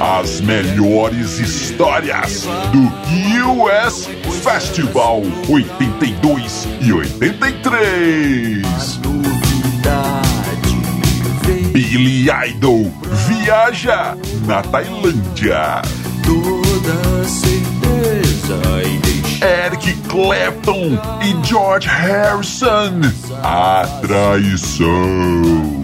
As melhores histórias do US Festival 82 e 83. Billy Idol viaja na Tailândia. Toda certeza Eric Clapton e George Harrison. A traição.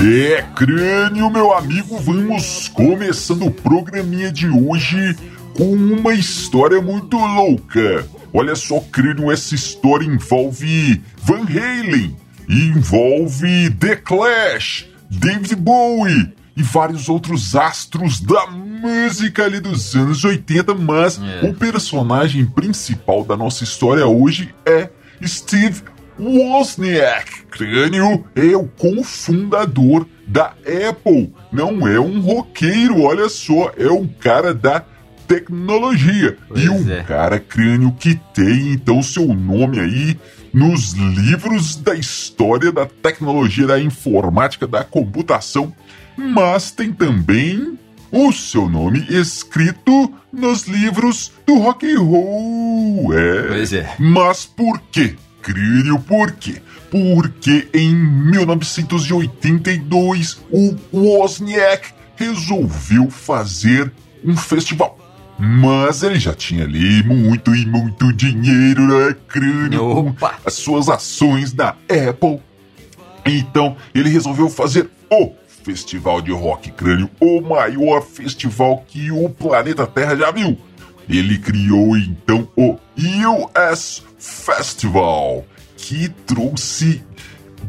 É, crânio, meu amigo, vamos começando o programinha de hoje com uma história muito louca. Olha só, crânio, essa história envolve Van Halen, envolve The Clash, David Bowie e vários outros astros da música ali dos anos 80, mas É. o personagem principal da nossa história hoje é Steve Wozniak, crânio, é o cofundador da Apple. Não é um roqueiro, olha só, é um cara da tecnologia. Pois e um é. cara crânio que tem então seu nome aí nos livros da história da tecnologia, da informática, da computação, mas tem também o seu nome escrito nos livros do rock and roll. É. Pois é. Mas por quê? Crânio, por quê? Porque em 1982 o Wozniak resolveu fazer um festival. Mas ele já tinha ali muito e muito dinheiro, né, Crânio? com Opa! As suas ações da Apple. Então ele resolveu fazer o Festival de Rock Crânio, o maior festival que o planeta Terra já viu. Ele criou então o US Festival, que trouxe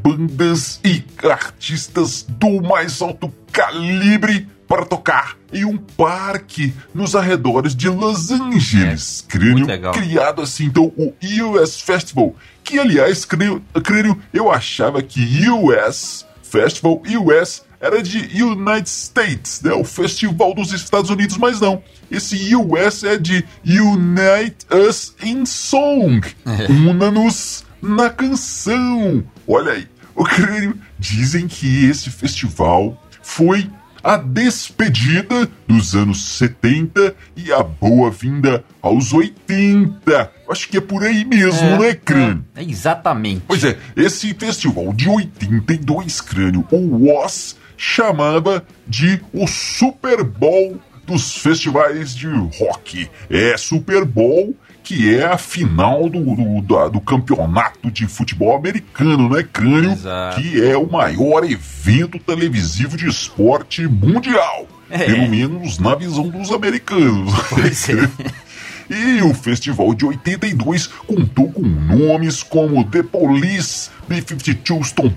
bandas e artistas do mais alto calibre para tocar em um parque nos arredores de Los Angeles. Crânio, muito legal. criado assim, então, o US Festival, que aliás, crânio, crânio, eu achava que US Festival, US era de United States, né? O Festival dos Estados Unidos, mas não. Esse US é de Unite Us in Song. Una-nos na canção. Olha aí. O crânio dizem que esse festival foi a despedida dos anos 70 e a boa-vinda aos 80. Acho que é por aí mesmo, né, crânio? É, exatamente. Pois é, esse festival de 82 crânio, o WOS, chamava de o Super Bowl dos festivais de rock. É Super Bowl, que é a final do, do, da- do campeonato de futebol americano, né, crânio? Exato. Que é o maior evento televisivo de esporte mundial. É. Pelo menos na visão dos americanos. Pois é. E o festival de 82 contou com nomes como The Police, B-52s, Tom,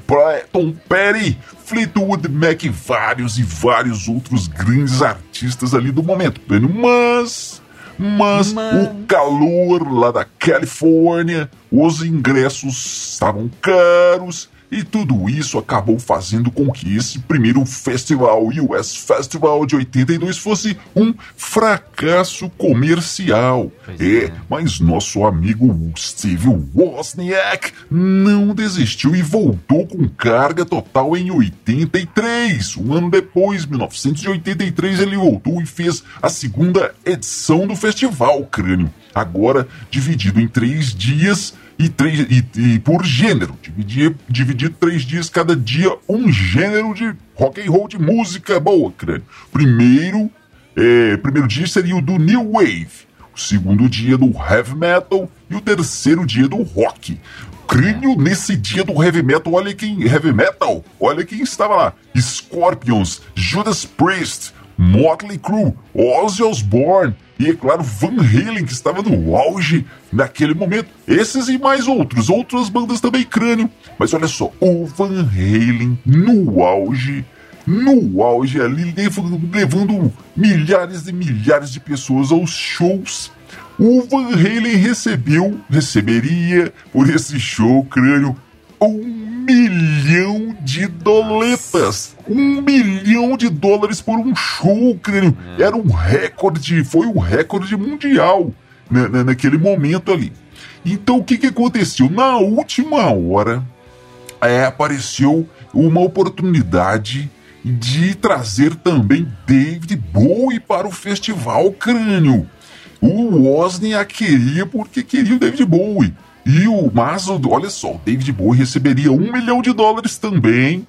Tom Petty, Fleetwood Mac e vários e vários outros grandes artistas ali do momento. Mas, mas Mas- o calor lá da Califórnia, os ingressos estavam caros e tudo isso acabou fazendo com que esse primeiro festival, US Festival de 82, fosse um fracasso comercial. Pois É, é. mas nosso amigo Steve Wozniak não desistiu e voltou com carga total em 83. Um ano depois, 1983, ele voltou e fez a segunda edição do festival Crânio. Agora dividido em três dias e, três, e, e por gênero. Dividir, dividir três dias cada dia, um gênero de rock and roll de música boa, crânio. Primeiro, é, primeiro dia seria o do New Wave. o segundo dia do heavy metal e o terceiro dia do rock. Crânio nesse dia do heavy metal, olha quem heavy metal, olha quem estava lá: Scorpions, Judas Priest, Motley Crue, Ozzy Osbourne e, é claro, Van Halen, que estava no auge naquele momento. Esses e mais outros, outras bandas também crânio. Mas olha só, o Van Halen no auge, no auge ali, levando, levando milhares e milhares de pessoas aos shows. O Van Halen recebeu, receberia por esse show crânio um milhão de doletas. Um milhão de dólares por um show, crânio. É. Era um recorde, foi um recorde mundial na, na, naquele momento ali. Então o que, que aconteceu? Na última hora é, apareceu uma oportunidade de trazer também David Bowie para o festival Crânio. O Wozniak a queria porque queria o David Bowie. E o Mazo, olha só, o David Bowie receberia um milhão de dólares também.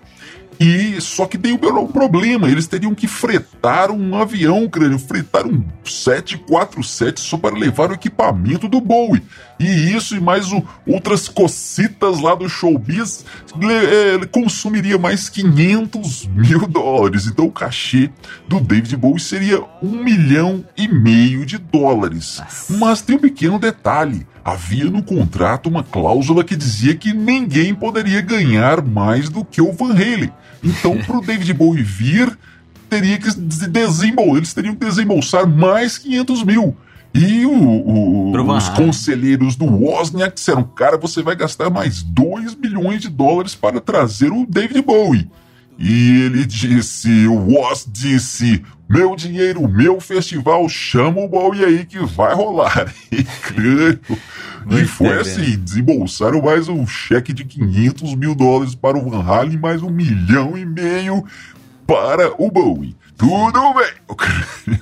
E só que tem um problema, eles teriam que fretar um avião, crânio, fretar um 747 só para levar o equipamento do Bowie. E isso e mais o, outras cocitas lá do showbiz é, consumiria mais 500 mil dólares. Então o cachê do David Bowie seria um milhão e meio de dólares. Mas tem um pequeno detalhe havia no contrato uma cláusula que dizia que ninguém poderia ganhar mais do que o Van Halen. Então, para o David Bowie vir, teria que desembolsar, eles teriam que desembolsar mais 500 mil. E o, o, os conselheiros do Wozniak disseram: cara, você vai gastar mais 2 milhões de dólares para trazer o David Bowie. E ele disse: o Woz disse, meu dinheiro, meu festival, chama o Bowie aí que vai rolar. E creio. E foi assim: desembolsaram mais um cheque de 500 mil dólares para o Van Halen, mais um milhão e meio para o Bowie. Tudo bem.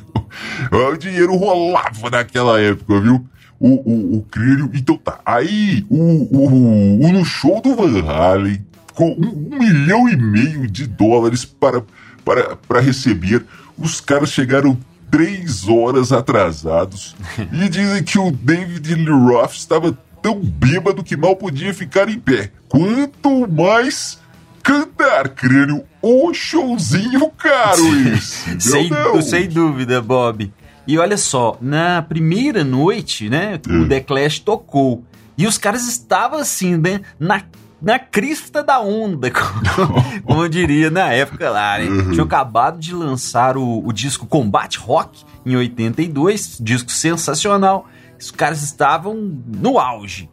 o dinheiro rolava naquela época, viu? O, o, o crânio. Então tá. Aí, o, o, o, no show do Van Halen, com um, milhão e meio de dólares para, para, para receber, os caras chegaram três horas atrasados e dizem que o David Lee Roth estava tão bêbado que mal podia ficar em pé. Quanto mais cantar, crânio, um showzinho caro isso. sem, sem dúvida, Bob. E olha só, na primeira noite, né, o é. The Clash tocou. E os caras estavam assim, né, na, na crista da onda, como, como eu diria na época lá, né? Uhum. Tinham acabado de lançar o, o disco Combat Rock em 82, disco sensacional. Os caras estavam no auge.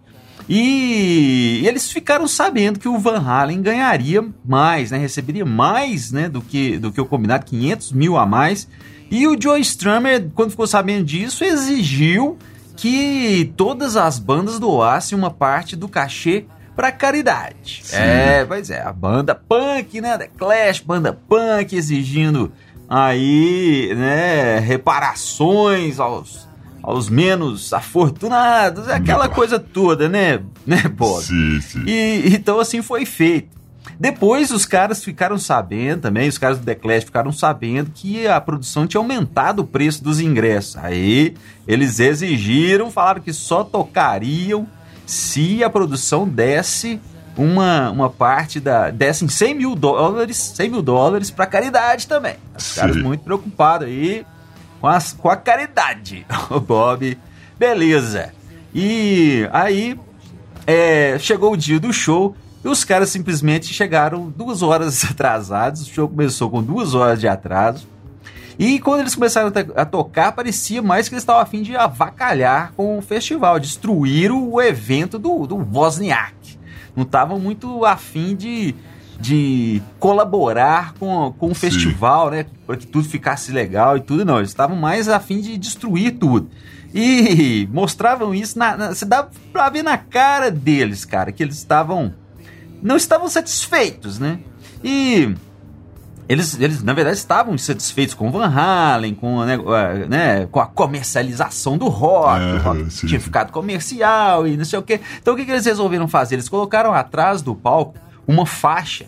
E eles ficaram sabendo que o Van Halen ganharia mais, né? Receberia mais, né? Do que, do que o combinado, 500 mil a mais. E o Joe Strummer, quando ficou sabendo disso, exigiu que todas as bandas doassem uma parte do cachê para caridade. Sim. É, pois é, a banda punk, né? The Clash, banda punk, exigindo aí, né, reparações aos aos menos afortunados, aquela coisa toda, né, né, Bob? Sim, sim. E, então assim foi feito. Depois os caras ficaram sabendo também, os caras do The Clash ficaram sabendo que a produção tinha aumentado o preço dos ingressos. Aí eles exigiram, falaram que só tocariam se a produção desse uma, uma parte da. dessem 100 mil dólares, 100 mil dólares para caridade também. Os caras muito preocupados aí com, as, com a caridade. O Bob, beleza. E aí é, chegou o dia do show e os caras simplesmente chegaram duas horas atrasados. O show começou com duas horas de atraso. E quando eles começaram a tocar, parecia mais que eles estavam afim de avacalhar com o festival, destruir o evento do, do Wozniak. Não estavam muito afim de, de colaborar com, com o Sim. festival, né? Para que tudo ficasse legal e tudo, não. Eles estavam mais afim de destruir tudo. E mostravam isso, na, na, você dá pra ver na cara deles, cara, que eles estavam. Não estavam satisfeitos, né? E eles, eles, na verdade, estavam insatisfeitos com Van Halen, com, né, né, com a comercialização do rock, é, o rock sim, tinha sim. ficado comercial e não sei o quê. Então o que, que eles resolveram fazer? Eles colocaram atrás do palco uma faixa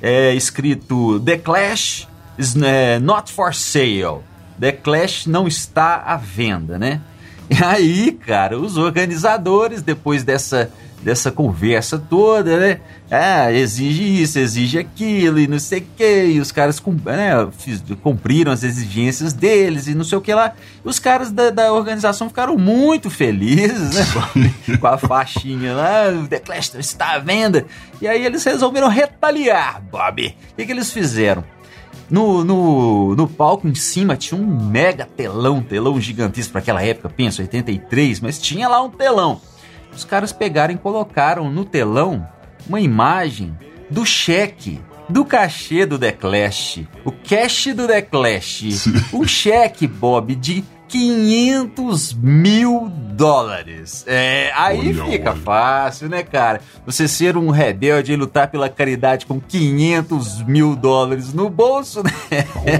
é, escrito The Clash is é, not for sale. The Clash não está à venda, né? E aí, cara, os organizadores, depois dessa, dessa conversa toda, né? Ah, exige isso, exige aquilo, e não sei o que. E os caras né, cumpriram as exigências deles e não sei o que lá. Os caras da, da organização ficaram muito felizes, né? Com a faixinha lá, o The Clash está à venda. E aí eles resolveram retaliar, Bob. O que, que eles fizeram? No, no, no palco em cima tinha um mega telão, telão gigantesco para aquela época, penso, 83, mas tinha lá um telão. Os caras pegaram e colocaram no telão uma imagem do cheque do cachê do The Clash. O cash do The Clash. Um cheque, Bob, de 500 mil dólares. É, aí olha, fica olha. fácil, né, cara? Você ser um rebelde e lutar pela caridade com 500 mil dólares no bolso, né?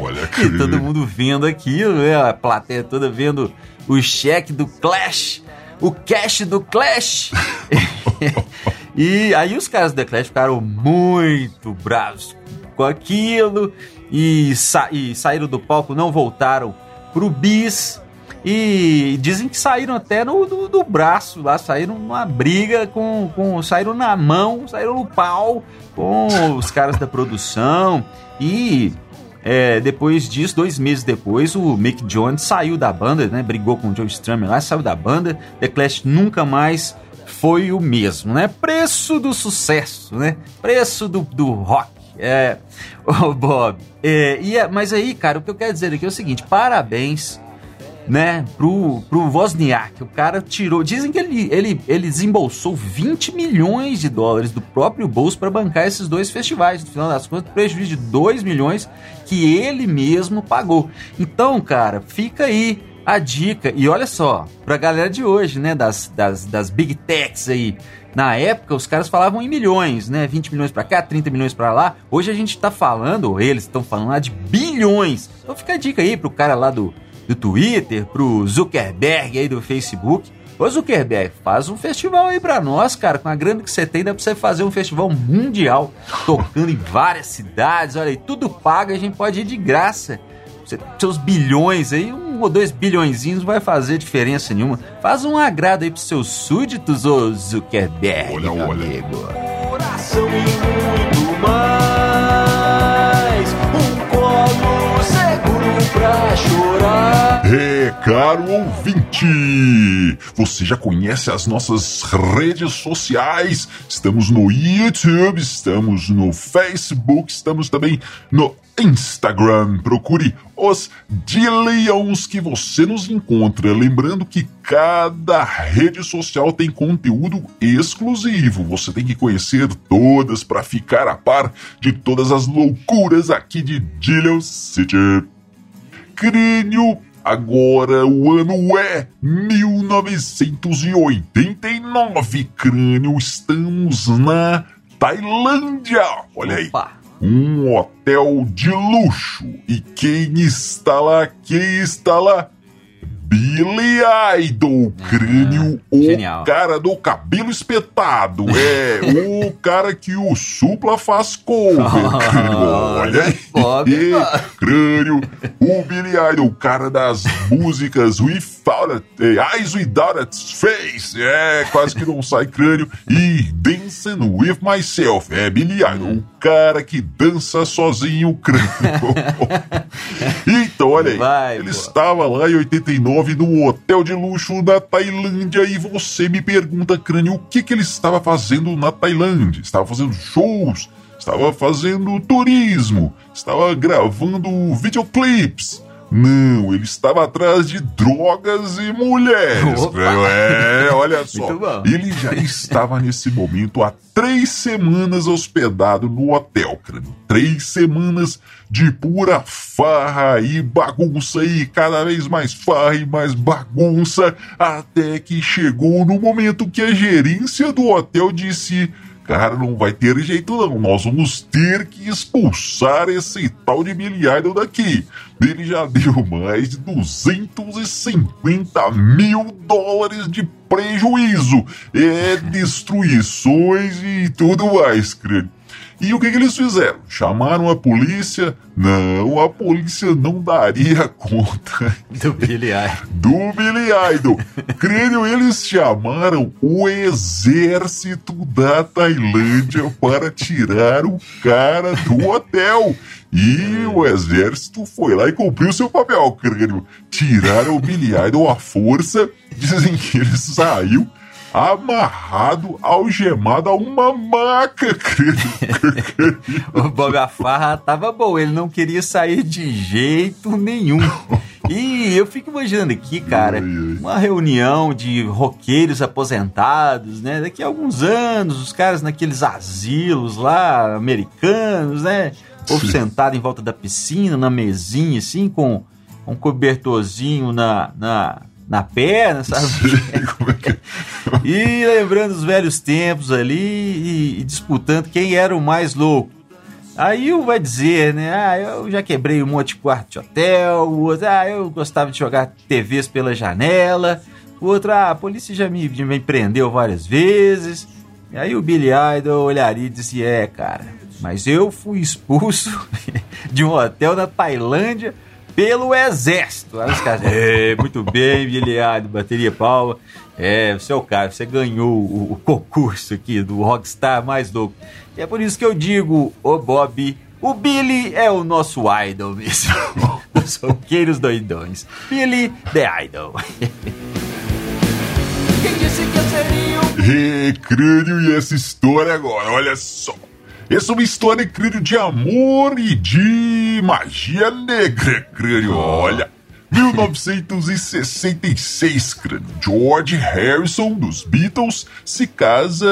Olha, que... E todo mundo vendo aquilo, né? A plateia toda vendo o cheque do Clash, o cash do Clash. E aí os caras do The Clash ficaram muito bravos com aquilo e, sa e saíram do palco, não voltaram pro bis. E dizem que saíram até no do, do, braço lá, saíram numa briga com, com. saíram na mão, saíram no pau com os caras da produção. E é, depois disso, dois meses depois, o Mick Jones saiu da banda, né? Brigou com o Joe Strummer lá, saiu da banda. The Clash nunca mais foi o mesmo, né? Preço do sucesso, né? Preço do, do rock. É, oh, Bob. É, e, é, mas aí, cara, o que eu quero dizer aqui é o seguinte: parabéns, né, pro, pro Wozniak. O cara tirou. Dizem que ele, ele, ele desembolsou 20 milhões de dólares do próprio bolso para bancar esses dois festivais. No final das contas, prejuízo de 2 milhões que ele mesmo pagou. Então, cara, fica aí a dica. E olha só, pra galera de hoje, né, das, das, das big techs aí. Na época, os caras falavam em milhões, né? 20 milhões para cá, 30 milhões para lá. Hoje a gente tá falando, ou eles estão falando lá de bilhões. Então fica a dica aí pro cara lá do, do Twitter, pro Zuckerberg aí do Facebook. Ô Zuckerberg, faz um festival aí pra nós, cara. Com a grana que você tem, dá pra você fazer um festival mundial, tocando em várias cidades. Olha aí, tudo paga, a gente pode ir de graça seus bilhões aí, um ou dois bilhõezinhos não vai fazer diferença nenhuma. Faz um agrado aí pros seus súditos, ô Zuckerberg, olha, meu olha. amigo. Coração pra chorar. É, caro ouvinte, você já conhece as nossas redes sociais? Estamos no YouTube, estamos no Facebook, estamos também no Instagram. Procure os Dileons que você nos encontra. Lembrando que cada rede social tem conteúdo exclusivo. Você tem que conhecer todas para ficar a par de todas as loucuras aqui de Dillion City. Crânio Agora o ano é 1989. Crânio, estamos na Tailândia. Olha aí. Opa um hotel de luxo. E quem está lá? Quem está lá? Billy Idol, crânio, ah, o genial. cara do cabelo espetado. É, o cara que o Supla faz cover. crânio, olha aí. crânio, o Billy Idol, o cara das músicas Without a, Eyes Without a Face. É, quase que não sai crânio. E Dancing With Myself. É, Billy Idol, o cara que dança sozinho, crânio. então, olha aí. Vai, ele estava lá em 89 no hotel de luxo da Tailândia e você me pergunta, crânio, o que, que ele estava fazendo na Tailândia? Estava fazendo shows? Estava fazendo turismo? Estava gravando videoclips? Não, ele estava atrás de drogas e mulheres. É, olha só. Ele já estava nesse momento há três semanas hospedado no hotel, crânio. Três semanas de pura farra e bagunça e cada vez mais farra e mais bagunça, até que chegou no momento que a gerência do hotel disse Cara, não vai ter jeito não. Nós vamos ter que expulsar esse tal de Idol daqui. Ele já deu mais de 250 mil dólares de prejuízo. É destruições e tudo mais, creio. E o que, que eles fizeram? Chamaram a polícia? Não, a polícia não daria conta Do Billy Idol. do Billy Idol. Crânio, eles chamaram o exército da Tailândia para tirar o cara do hotel. E o exército foi lá e cumpriu seu papel, crânio. Tiraram o Billy Idol à força. Dizem que ele saiu amarrado, algemado a uma maca, crânio. O Bob Afarra tava bom, ele não queria sair de jeito nenhum. E eu fico imaginando aqui, cara, uma reunião de roqueiros aposentados, né? Daqui a alguns anos, os caras naqueles asilos lá, americanos, né? Ou sentado em volta da piscina, na mesinha, assim, com um cobertorzinho na, na, na perna, sabe? É que- E lembrando os velhos tempos ali e, e disputando quem era o mais louco. Aí um vai dizer, né? Ah, eu já quebrei um monte de quarto de hotel. O outro, ah, eu gostava de jogar TVs pela janela. O outro, ah, a polícia já me, já me prendeu várias vezes. E aí o Billy Idol olharia e disse: É, cara, mas eu fui expulso de um hotel na Tailândia pelo exército. Aí os caras, é, muito bem, Billy Idol, bateria palma. É, você é o cara, você ganhou o, o concurso aqui do Rockstar mais louco. E é por isso que eu digo, ô Bob, o Billy é o nosso idol mesmo. Dos roqueiros doidões. Billy the Idol. Quem disse que eu seria Ê, crânio, e essa história agora, olha só. Essa é uma história, crânio, de amor e de magia negra, crânio, olha. 1966, crânio. George Harrison, dos Beatles, se casa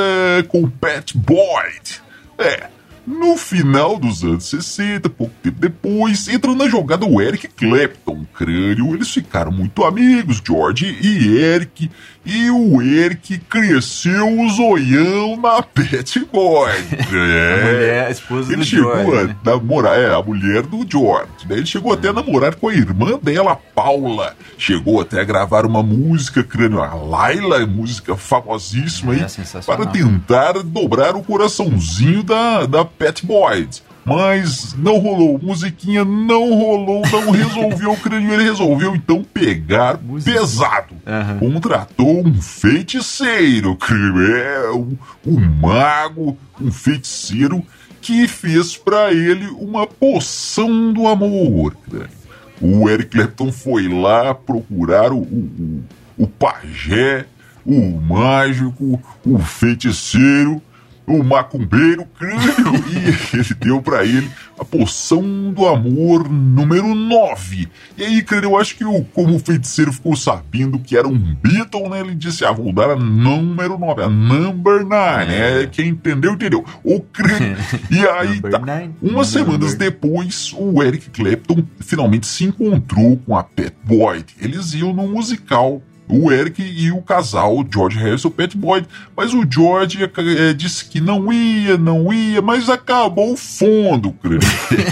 com Pat Boyd. É, no final dos anos 60, pouco tempo depois, entra na jogada o Eric Clapton, crânio. Eles ficaram muito amigos, George e Eric. E o Eric cresceu o zoião na Pet Boy. É. mulher, a esposa Ele do chegou George, a namorar, é, a mulher do George. Daí ele chegou até a namorar com a irmã dela, Paula. Chegou até a gravar uma música, crânio, a Laila, música famosíssima É, aí, para tentar dobrar o coraçãozinho da, da Pet Boyd. Mas não rolou, musiquinha não rolou, não resolveu o crânio. Ele resolveu então pegar Música. pesado. Aham. Contratou um feiticeiro. É, um, um mago, um feiticeiro que fez pra ele uma poção do amor. O Eric Clapton foi lá procurar o, o, o pajé, o mágico, o feiticeiro, o macumbeiro, crânio, e ele deu pra ele a poção do amor número 9. E aí, crânio, eu acho que o, como o feiticeiro ficou sabendo que era um Beatle, né? Ele disse: Ah, vou dar a número 9, a number 9. É, quem entendeu, entendeu. O crânio. E aí, tá. nine. Umas Number. semanas depois, o Eric Clapton finalmente se encontrou com a Pat Boyd. Eles iam no musical. O Eric e o casal, George Harrison e Pat Boyd. Mas o George eh, disse que não ia, não ia, mas acabou o fundo, crânio.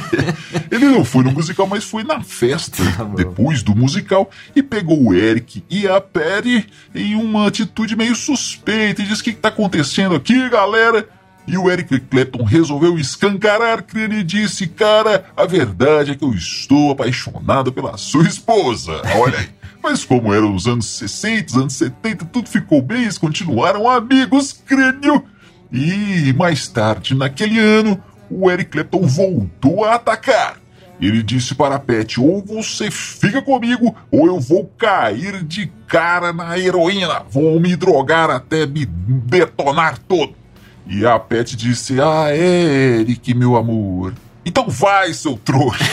Ele não foi no musical, mas foi na festa Tá depois do musical e pegou o Eric e a Patty em uma atitude meio suspeita e disse: O que, que tá acontecendo aqui, galera? E o Eric Clapton resolveu escancarar crânio e disse: Cara, a verdade é que eu estou apaixonado pela sua esposa. Olha aí. Mas como eram os anos 60, anos 70, tudo ficou bem, eles continuaram amigos, crânio. E mais tarde, naquele ano, o Eric Clapton voltou a atacar. Ele disse para a Pet: ou você fica comigo, ou eu vou cair de cara na heroína. Vou me drogar até me detonar todo. E a Pet disse: Ah, Eric, meu amor. Então vai, seu trouxa.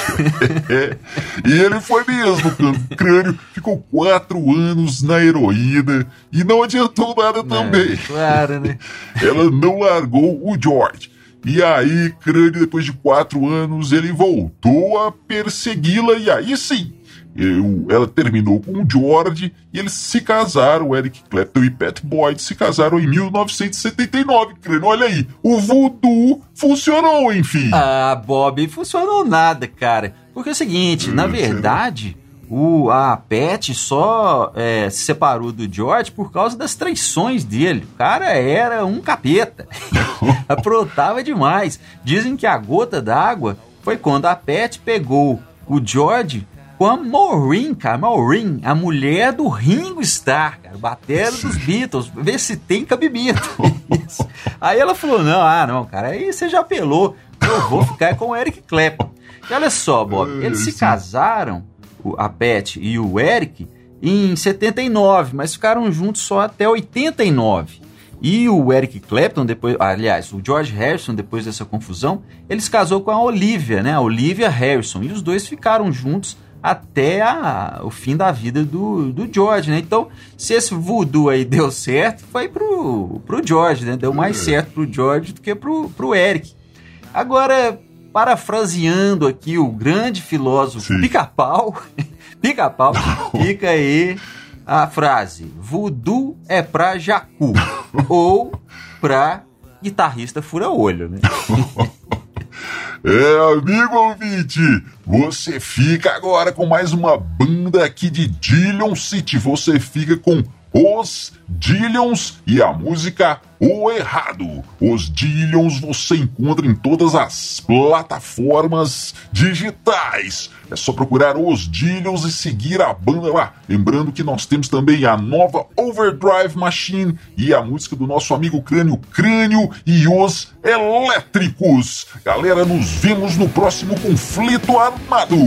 e ele foi mesmo, cr- crânio. Ficou quatro anos na heroína e não adiantou nada também. É, claro, né? Ela não largou o George. E aí, crânio, depois de quatro anos, ele voltou a persegui-la e aí sim. Eu- ela terminou com o George e eles se casaram. Eric Clapton e Pat Boyd se casaram em 1979, crânio. Olha aí, o voodoo funcionou, enfim. Ah, Bob, funcionou nada, cara. Porque é o seguinte, na Hum, verdade, o, a Pat só é, se separou do George por causa das traições dele. O cara era um capeta. Aprontava demais. Dizem que a gota d'água foi quando a Pat pegou o George com a Maureen, cara. Maureen, a mulher do Ringo Starr, cara. Batera dos Beatles. Ver se tem cabimento. Aí ela falou: não, ah, não, cara, aí você já pelou. Eu vou ficar com o Eric Clapton. E olha só, Bob, eles se casaram, a Pat e o Eric, em 79, mas ficaram juntos só até 89. E o Eric Clapton, depois, aliás, o George Harrison, depois dessa confusão, ele se casou com a Olivia, né? A Olivia Harrison. E os dois ficaram juntos até a, o fim da vida do, do George, né? Então, se esse voodoo aí deu certo, foi pro, pro George, né? Deu mais certo pro George do que pro, pro Eric. Agora, parafraseando aqui o grande filósofo Pica-Pau, Pica-Pau, fica aí a frase: voodoo é pra jacu ou pra guitarrista fura-olho, né? É, amigo ouvinte, você fica agora com mais uma banda aqui de Dillon City. Você fica com os Dillions e a música O Errado. Os Dillions você encontra em todas as plataformas digitais. É só procurar os Dillions e seguir a banda lá. Lembrando que nós temos também a nova Overdrive Machine e a música do nosso amigo Crânio Crânio e os Elétricos. Galera, nos vemos no próximo conflito armado.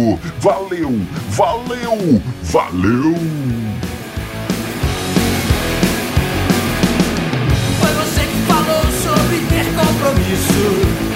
Valeu, valeu, valeu! Compromisso.